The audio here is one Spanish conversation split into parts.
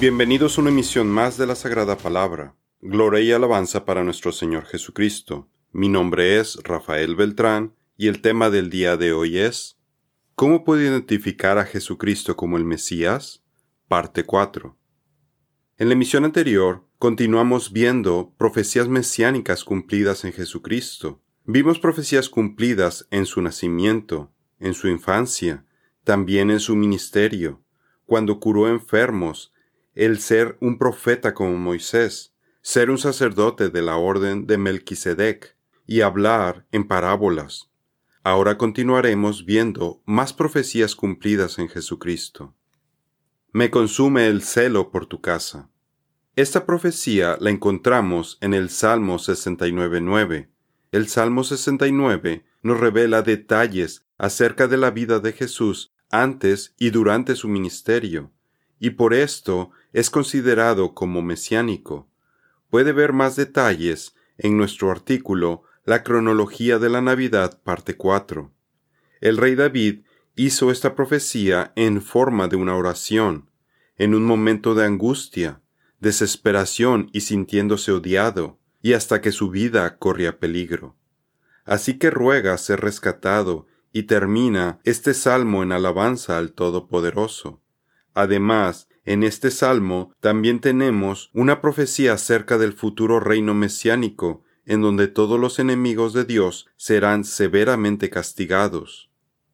Bienvenidos a una emisión más de la Sagrada Palabra. Gloria y alabanza para nuestro Señor Jesucristo. Mi nombre es Rafael Beltrán y el tema del día de hoy es ¿Cómo puedo identificar a Jesucristo como el Mesías? Parte 4. En la emisión anterior continuamos viendo profecías mesiánicas cumplidas en Jesucristo. Vimos profecías cumplidas en su nacimiento, en su infancia, también en su ministerio, cuando curó enfermos, el ser un profeta como Moisés, ser un sacerdote de la orden de Melquisedec y hablar en parábolas. Ahora continuaremos viendo más profecías cumplidas en Jesucristo. Me consume el celo por tu casa. Esta profecía la encontramos en el Salmo 69.9. El Salmo 69 nos revela detalles acerca de la vida de Jesús antes y durante su ministerio, y por esto es considerado como mesiánico. Puede ver más detalles en nuestro artículo La cronología de la Navidad, parte 4. El rey David hizo esta profecía en forma de una oración, en un momento de angustia, desesperación y sintiéndose odiado, y hasta que su vida corría peligro. Así que ruega ser rescatado y termina este salmo en alabanza al Todopoderoso. Además, en este salmo también tenemos una profecía acerca del futuro reino mesiánico, en donde todos los enemigos de Dios serán severamente castigados.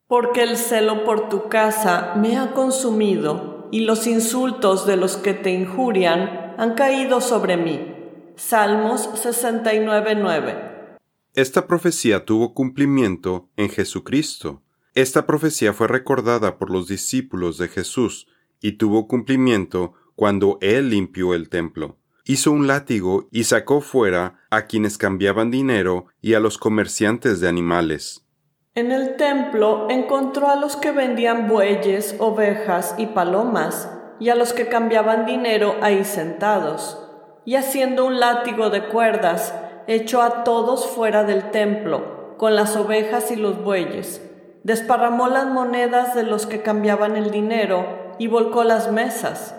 Porque el celo por tu casa me ha consumido, y los insultos de los que te injurian han caído sobre mí. Salmos 69.9 Esta profecía tuvo cumplimiento en Jesucristo. Esta profecía fue recordada por los discípulos de Jesús y tuvo cumplimiento cuando él limpió el templo. Hizo un látigo y sacó fuera a quienes cambiaban dinero y a los comerciantes de animales. En el templo encontró a los que vendían bueyes, ovejas y palomas, y a los que cambiaban dinero ahí sentados. Y haciendo un látigo de cuerdas, echó a todos fuera del templo, con las ovejas y los bueyes. Desparramó las monedas de los que cambiaban el dinero, y volcó las mesas.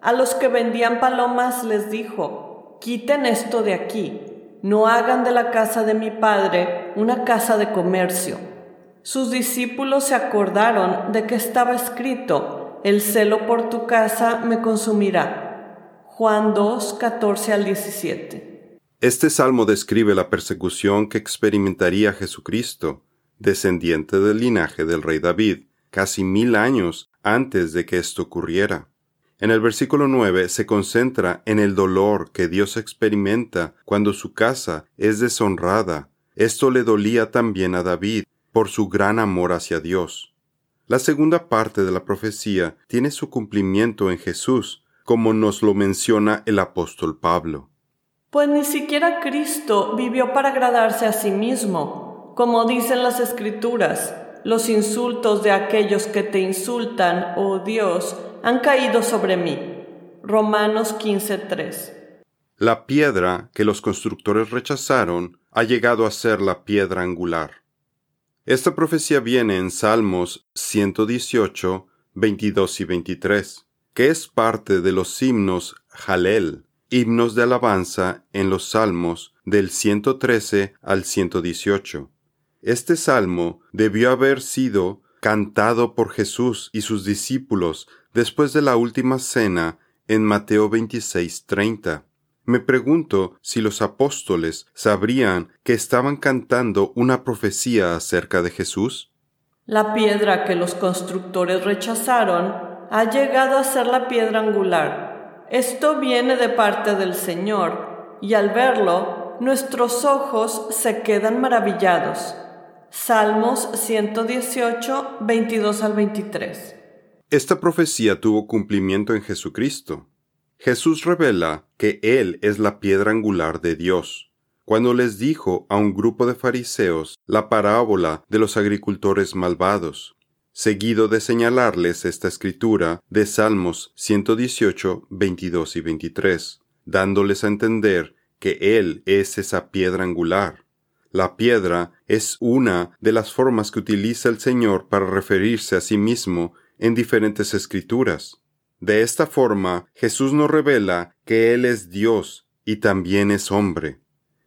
A los que vendían palomas les dijo, quiten esto de aquí, no hagan de la casa de mi padre una casa de comercio. Sus discípulos se acordaron de que estaba escrito, el celo por tu casa me consumirá. Juan 2, 14 al 17. Este salmo describe la persecución que experimentaría Jesucristo, descendiente del linaje del rey David, casi mil años antes de que esto ocurriera. En el versículo 9 se concentra en el dolor que Dios experimenta cuando su casa es deshonrada. Esto le dolía también a David por su gran amor hacia Dios. La segunda parte de la profecía tiene su cumplimiento en Jesús, como nos lo menciona el apóstol Pablo. Pues ni siquiera Cristo vivió para agradarse a sí mismo, como dicen las Escrituras los insultos de aquellos que te insultan, oh Dios, han caído sobre mí. Romanos 15:3. La piedra que los constructores rechazaron ha llegado a ser la piedra angular. Esta profecía viene en Salmos 118, 22 y 23, que es parte de los himnos Jalel, himnos de alabanza en los Salmos del 113 al 118. Este salmo debió haber sido cantado por Jesús y sus discípulos después de la última cena en Mateo 26:30. Me pregunto si los apóstoles sabrían que estaban cantando una profecía acerca de Jesús. La piedra que los constructores rechazaron ha llegado a ser la piedra angular. Esto viene de parte del Señor, y al verlo, nuestros ojos se quedan maravillados. Salmos 118, 22 al 23. Esta profecía tuvo cumplimiento en Jesucristo. Jesús revela que Él es la piedra angular de Dios. Cuando les dijo a un grupo de fariseos la parábola de los agricultores malvados, seguido de señalarles esta escritura de Salmos 118, 22 y 23, dándoles a entender que Él es esa piedra angular. La piedra es una de las formas que utiliza el Señor para referirse a sí mismo en diferentes escrituras. De esta forma, Jesús nos revela que Él es Dios y también es hombre.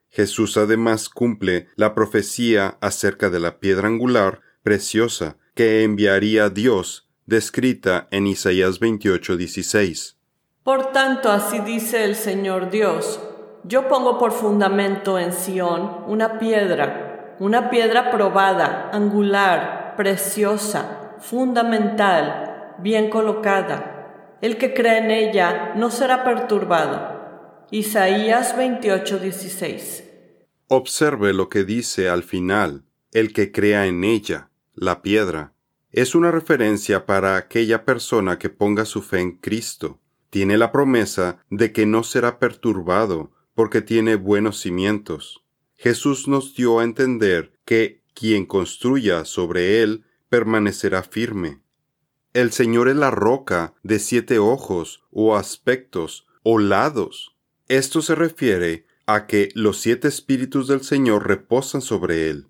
Jesús además cumple la profecía acerca de la piedra angular preciosa que enviaría Dios, descrita en Isaías 28:16. Por tanto, así dice el Señor Dios, yo pongo por fundamento en Sión una piedra, una piedra probada, angular, preciosa, fundamental, bien colocada el que cree en ella no será perturbado. Isaías 28:16. Observe lo que dice al final, el que crea en ella, la piedra. Es una referencia para aquella persona que ponga su fe en Cristo. Tiene la promesa de que no será perturbado porque tiene buenos cimientos. Jesús nos dio a entender que quien construya sobre él permanecerá firme. El Señor es la roca de siete ojos o aspectos o lados. Esto se refiere a que los siete espíritus del Señor reposan sobre él.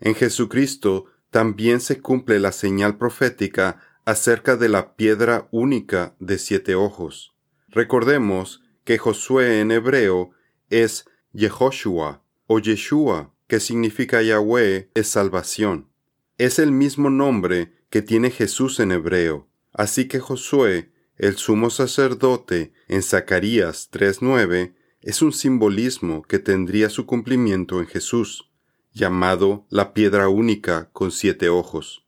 En Jesucristo también se cumple la señal profética acerca de la piedra única de siete ojos. Recordemos que Josué en hebreo es Yehoshua o Yeshua, que significa Yahweh es salvación. Es el mismo nombre que tiene Jesús en hebreo. Así que Josué, el sumo sacerdote, en Zacarías 3.9, es un simbolismo que tendría su cumplimiento en Jesús, llamado la piedra única con siete ojos.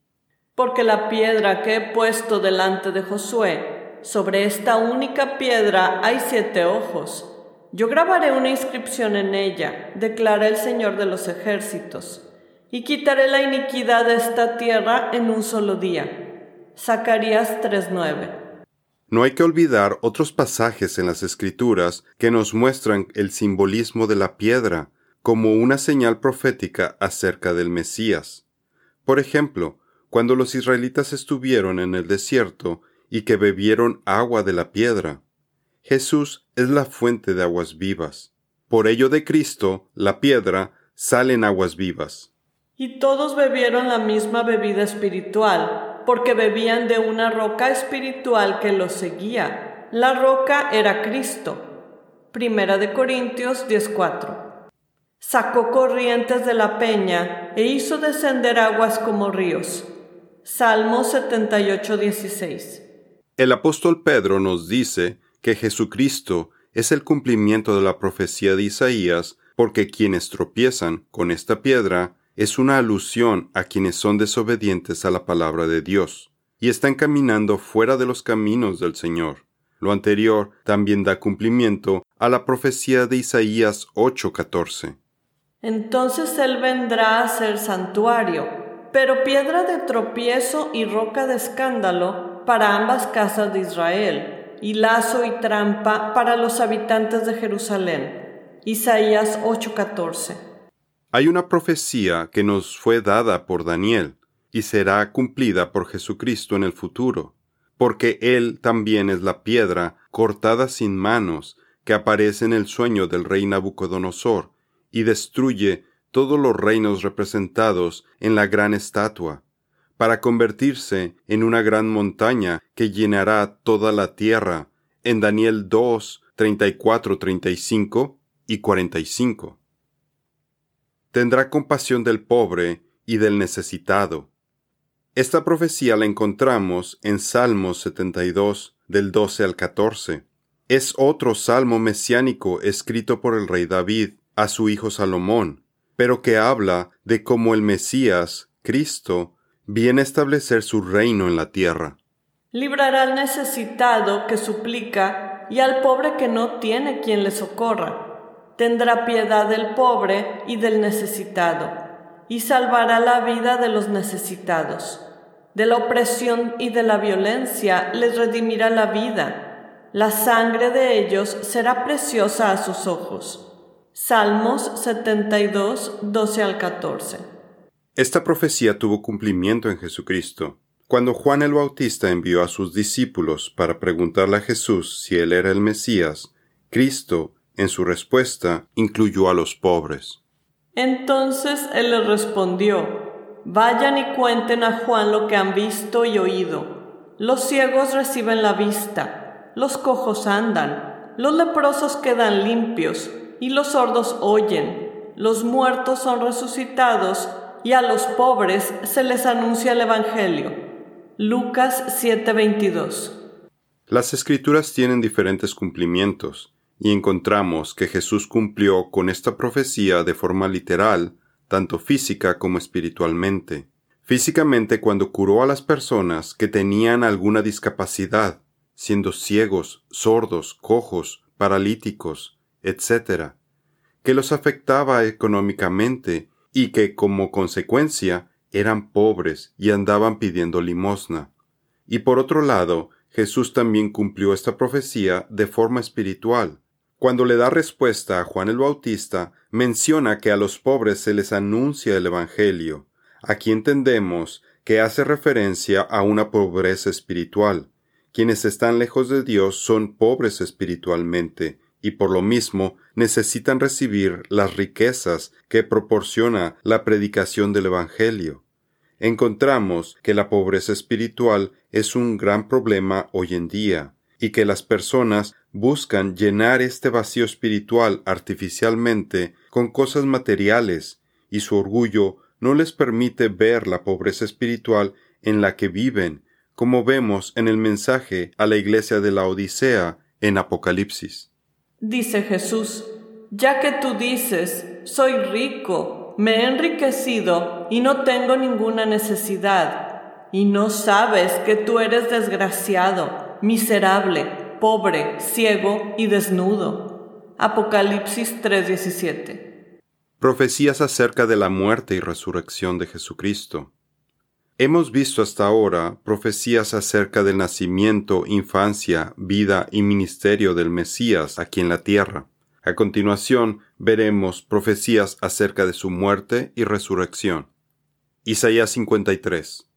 Porque la piedra que he puesto delante de Josué, sobre esta única piedra hay siete ojos. Yo grabaré una inscripción en ella, declara el Señor de los ejércitos y quitaré la iniquidad de esta tierra en un solo día. Zacarías 3:9. No hay que olvidar otros pasajes en las Escrituras que nos muestran el simbolismo de la piedra como una señal profética acerca del Mesías. Por ejemplo, cuando los israelitas estuvieron en el desierto y que bebieron agua de la piedra. Jesús es la fuente de aguas vivas. Por ello de Cristo, la piedra, salen aguas vivas. Y todos bebieron la misma bebida espiritual, porque bebían de una roca espiritual que los seguía. La roca era Cristo. Primera de Corintios 10:4. Sacó corrientes de la peña e hizo descender aguas como ríos. Salmo 78:16. El apóstol Pedro nos dice que Jesucristo es el cumplimiento de la profecía de Isaías, porque quienes tropiezan con esta piedra es una alusión a quienes son desobedientes a la palabra de Dios y están caminando fuera de los caminos del Señor. Lo anterior también da cumplimiento a la profecía de Isaías 8:14. Entonces Él vendrá a ser santuario, pero piedra de tropiezo y roca de escándalo para ambas casas de Israel, y lazo y trampa para los habitantes de Jerusalén. Isaías 8:14. Hay una profecía que nos fue dada por Daniel y será cumplida por Jesucristo en el futuro, porque Él también es la piedra cortada sin manos que aparece en el sueño del rey Nabucodonosor y destruye todos los reinos representados en la gran estatua, para convertirse en una gran montaña que llenará toda la tierra, en Daniel 2, 34, 35 y 45 tendrá compasión del pobre y del necesitado. Esta profecía la encontramos en Salmos 72, del 12 al 14. Es otro salmo mesiánico escrito por el rey David a su hijo Salomón, pero que habla de cómo el Mesías, Cristo, viene a establecer su reino en la tierra. Librará al necesitado que suplica y al pobre que no tiene quien le socorra tendrá piedad del pobre y del necesitado, y salvará la vida de los necesitados. De la opresión y de la violencia les redimirá la vida. La sangre de ellos será preciosa a sus ojos. Salmos 72, 12 al 14. Esta profecía tuvo cumplimiento en Jesucristo. Cuando Juan el Bautista envió a sus discípulos para preguntarle a Jesús si él era el Mesías, Cristo en su respuesta incluyó a los pobres. Entonces él les respondió, Vayan y cuenten a Juan lo que han visto y oído. Los ciegos reciben la vista, los cojos andan, los leprosos quedan limpios, y los sordos oyen, los muertos son resucitados, y a los pobres se les anuncia el Evangelio. Lucas 7:22 Las escrituras tienen diferentes cumplimientos, y encontramos que Jesús cumplió con esta profecía de forma literal, tanto física como espiritualmente. Físicamente cuando curó a las personas que tenían alguna discapacidad, siendo ciegos, sordos, cojos, paralíticos, etc., que los afectaba económicamente y que como consecuencia eran pobres y andaban pidiendo limosna. Y por otro lado, Jesús también cumplió esta profecía de forma espiritual. Cuando le da respuesta a Juan el Bautista, menciona que a los pobres se les anuncia el Evangelio. Aquí entendemos que hace referencia a una pobreza espiritual. Quienes están lejos de Dios son pobres espiritualmente, y por lo mismo necesitan recibir las riquezas que proporciona la predicación del Evangelio. Encontramos que la pobreza espiritual es un gran problema hoy en día, y que las personas buscan llenar este vacío espiritual artificialmente con cosas materiales, y su orgullo no les permite ver la pobreza espiritual en la que viven, como vemos en el mensaje a la iglesia de la Odisea en Apocalipsis. Dice Jesús, ya que tú dices, soy rico, me he enriquecido y no tengo ninguna necesidad, y no sabes que tú eres desgraciado, miserable, pobre, ciego y desnudo. Apocalipsis 3:17. Profecías acerca de la muerte y resurrección de Jesucristo. Hemos visto hasta ahora profecías acerca del nacimiento, infancia, vida y ministerio del Mesías aquí en la tierra. A continuación veremos profecías acerca de su muerte y resurrección. Isaías 53.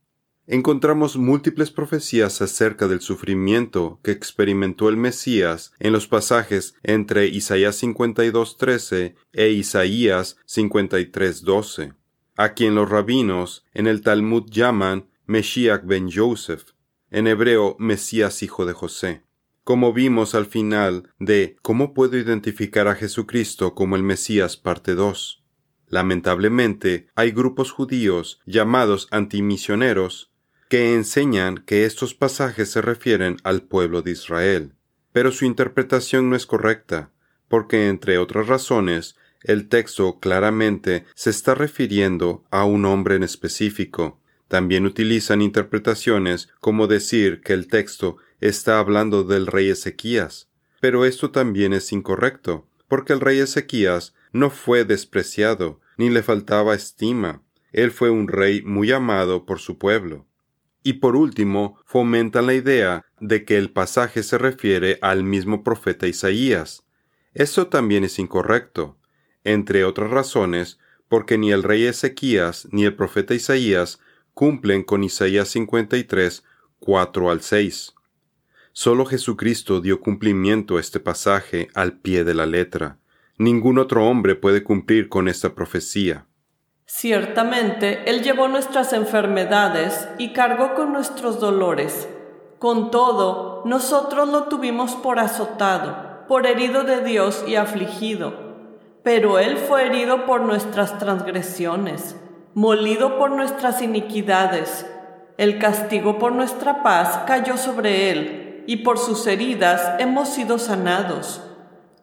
Encontramos múltiples profecías acerca del sufrimiento que experimentó el Mesías en los pasajes entre Isaías 52.13 e Isaías 53.12 a quien los rabinos en el Talmud llaman Meshiach ben Joseph, en hebreo Mesías hijo de José. Como vimos al final de ¿Cómo puedo identificar a Jesucristo como el Mesías parte 2? Lamentablemente, hay grupos judíos llamados antimisioneros que enseñan que estos pasajes se refieren al pueblo de Israel, pero su interpretación no es correcta, porque entre otras razones el texto claramente se está refiriendo a un hombre en específico. También utilizan interpretaciones como decir que el texto está hablando del rey Ezequías. Pero esto también es incorrecto, porque el rey Ezequías no fue despreciado, ni le faltaba estima. Él fue un rey muy amado por su pueblo. Y por último, fomentan la idea de que el pasaje se refiere al mismo profeta Isaías. Eso también es incorrecto entre otras razones, porque ni el rey Ezequías ni el profeta Isaías cumplen con Isaías 53, 4 al 6. Solo Jesucristo dio cumplimiento a este pasaje al pie de la letra. Ningún otro hombre puede cumplir con esta profecía. Ciertamente, Él llevó nuestras enfermedades y cargó con nuestros dolores. Con todo, nosotros lo tuvimos por azotado, por herido de Dios y afligido pero Él fue herido por nuestras transgresiones, molido por nuestras iniquidades. El castigo por nuestra paz cayó sobre Él, y por sus heridas hemos sido sanados.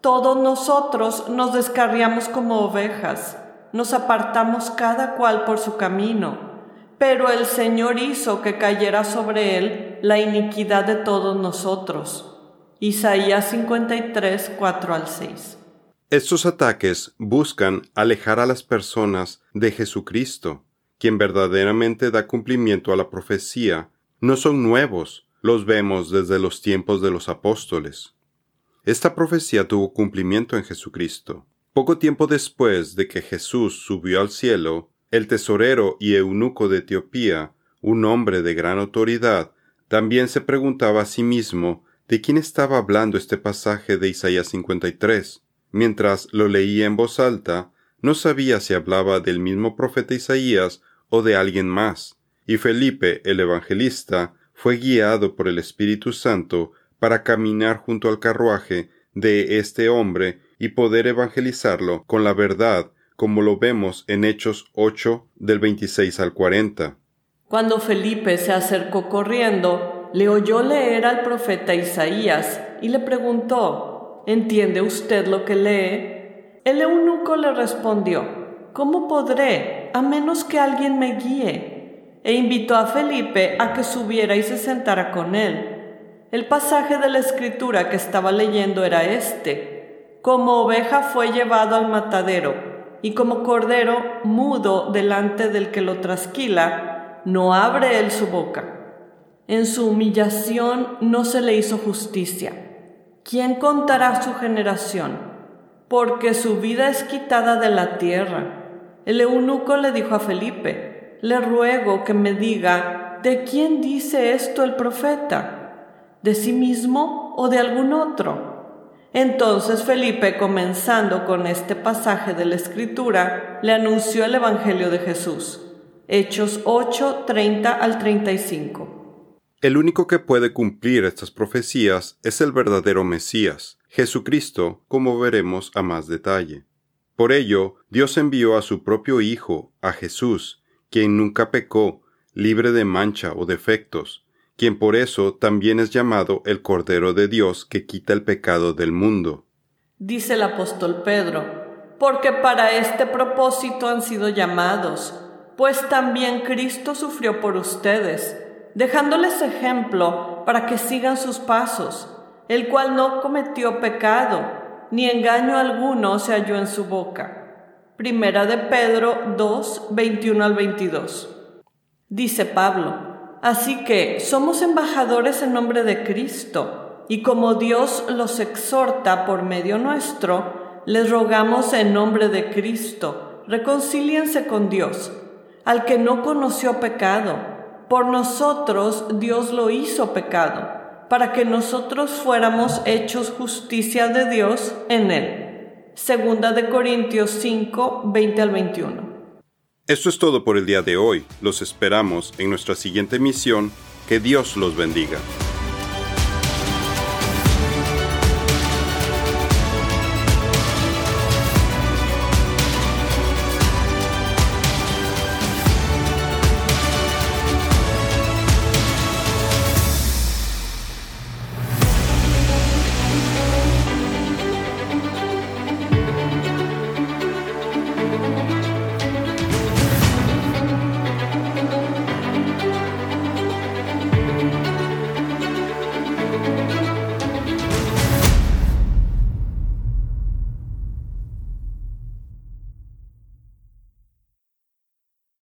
Todos nosotros nos descarriamos como ovejas, nos apartamos cada cual por su camino, pero el Señor hizo que cayera sobre Él la iniquidad de todos nosotros. Isaías 53, 4 al 6. Estos ataques buscan alejar a las personas de Jesucristo, quien verdaderamente da cumplimiento a la profecía. No son nuevos, los vemos desde los tiempos de los apóstoles. Esta profecía tuvo cumplimiento en Jesucristo. Poco tiempo después de que Jesús subió al cielo, el tesorero y eunuco de Etiopía, un hombre de gran autoridad, también se preguntaba a sí mismo de quién estaba hablando este pasaje de Isaías 53. Mientras lo leía en voz alta, no sabía si hablaba del mismo profeta Isaías o de alguien más, y Felipe, el evangelista, fue guiado por el Espíritu Santo para caminar junto al carruaje de este hombre y poder evangelizarlo con la verdad, como lo vemos en Hechos 8 del 26 al 40. Cuando Felipe se acercó corriendo, le oyó leer al profeta Isaías y le preguntó, ¿Entiende usted lo que lee? El eunuco le respondió, ¿Cómo podré, a menos que alguien me guíe? E invitó a Felipe a que subiera y se sentara con él. El pasaje de la escritura que estaba leyendo era este. Como oveja fue llevado al matadero, y como cordero mudo delante del que lo trasquila, no abre él su boca. En su humillación no se le hizo justicia. ¿Quién contará su generación? Porque su vida es quitada de la tierra. El eunuco le dijo a Felipe, le ruego que me diga, ¿de quién dice esto el profeta? ¿De sí mismo o de algún otro? Entonces Felipe, comenzando con este pasaje de la Escritura, le anunció el Evangelio de Jesús. Hechos 8, 30 al 35. El único que puede cumplir estas profecías es el verdadero Mesías, Jesucristo, como veremos a más detalle. Por ello, Dios envió a su propio Hijo, a Jesús, quien nunca pecó, libre de mancha o defectos, quien por eso también es llamado el Cordero de Dios que quita el pecado del mundo. Dice el apóstol Pedro, porque para este propósito han sido llamados, pues también Cristo sufrió por ustedes, dejándoles ejemplo para que sigan sus pasos, el cual no cometió pecado, ni engaño alguno se halló en su boca. Primera de Pedro 2, 21 al 22. Dice Pablo, Así que somos embajadores en nombre de Cristo, y como Dios los exhorta por medio nuestro, les rogamos en nombre de Cristo, reconcíliense con Dios, al que no conoció pecado. Por nosotros Dios lo hizo pecado, para que nosotros fuéramos hechos justicia de Dios en él. Segunda de Corintios 5, 20 al 21. Esto es todo por el día de hoy. Los esperamos en nuestra siguiente misión. Que Dios los bendiga.